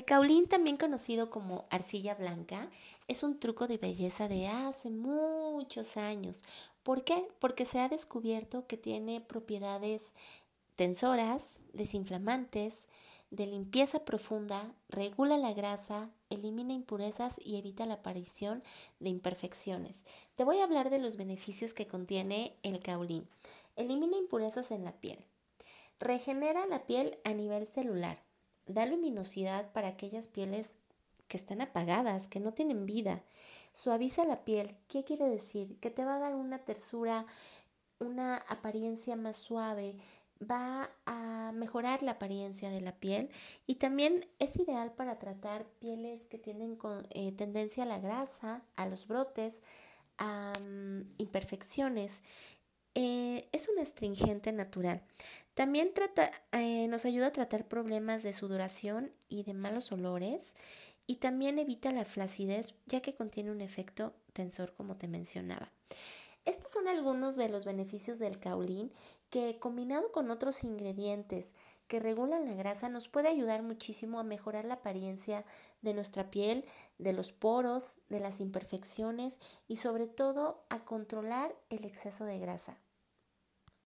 El caulín, también conocido como arcilla blanca, es un truco de belleza de hace muchos años. ¿Por qué? Porque se ha descubierto que tiene propiedades tensoras, desinflamantes, de limpieza profunda, regula la grasa, elimina impurezas y evita la aparición de imperfecciones. Te voy a hablar de los beneficios que contiene el caulín. Elimina impurezas en la piel. Regenera la piel a nivel celular da luminosidad para aquellas pieles que están apagadas, que no tienen vida. Suaviza la piel. ¿Qué quiere decir? Que te va a dar una tersura, una apariencia más suave, va a mejorar la apariencia de la piel y también es ideal para tratar pieles que tienen eh, tendencia a la grasa, a los brotes, a imperfecciones. Eh, es un astringente natural. También trata, eh, nos ayuda a tratar problemas de sudoración y de malos olores y también evita la flacidez ya que contiene un efecto tensor como te mencionaba. Estos son algunos de los beneficios del caulín que combinado con otros ingredientes que regulan la grasa nos puede ayudar muchísimo a mejorar la apariencia de nuestra piel, de los poros, de las imperfecciones y sobre todo a controlar el exceso de grasa.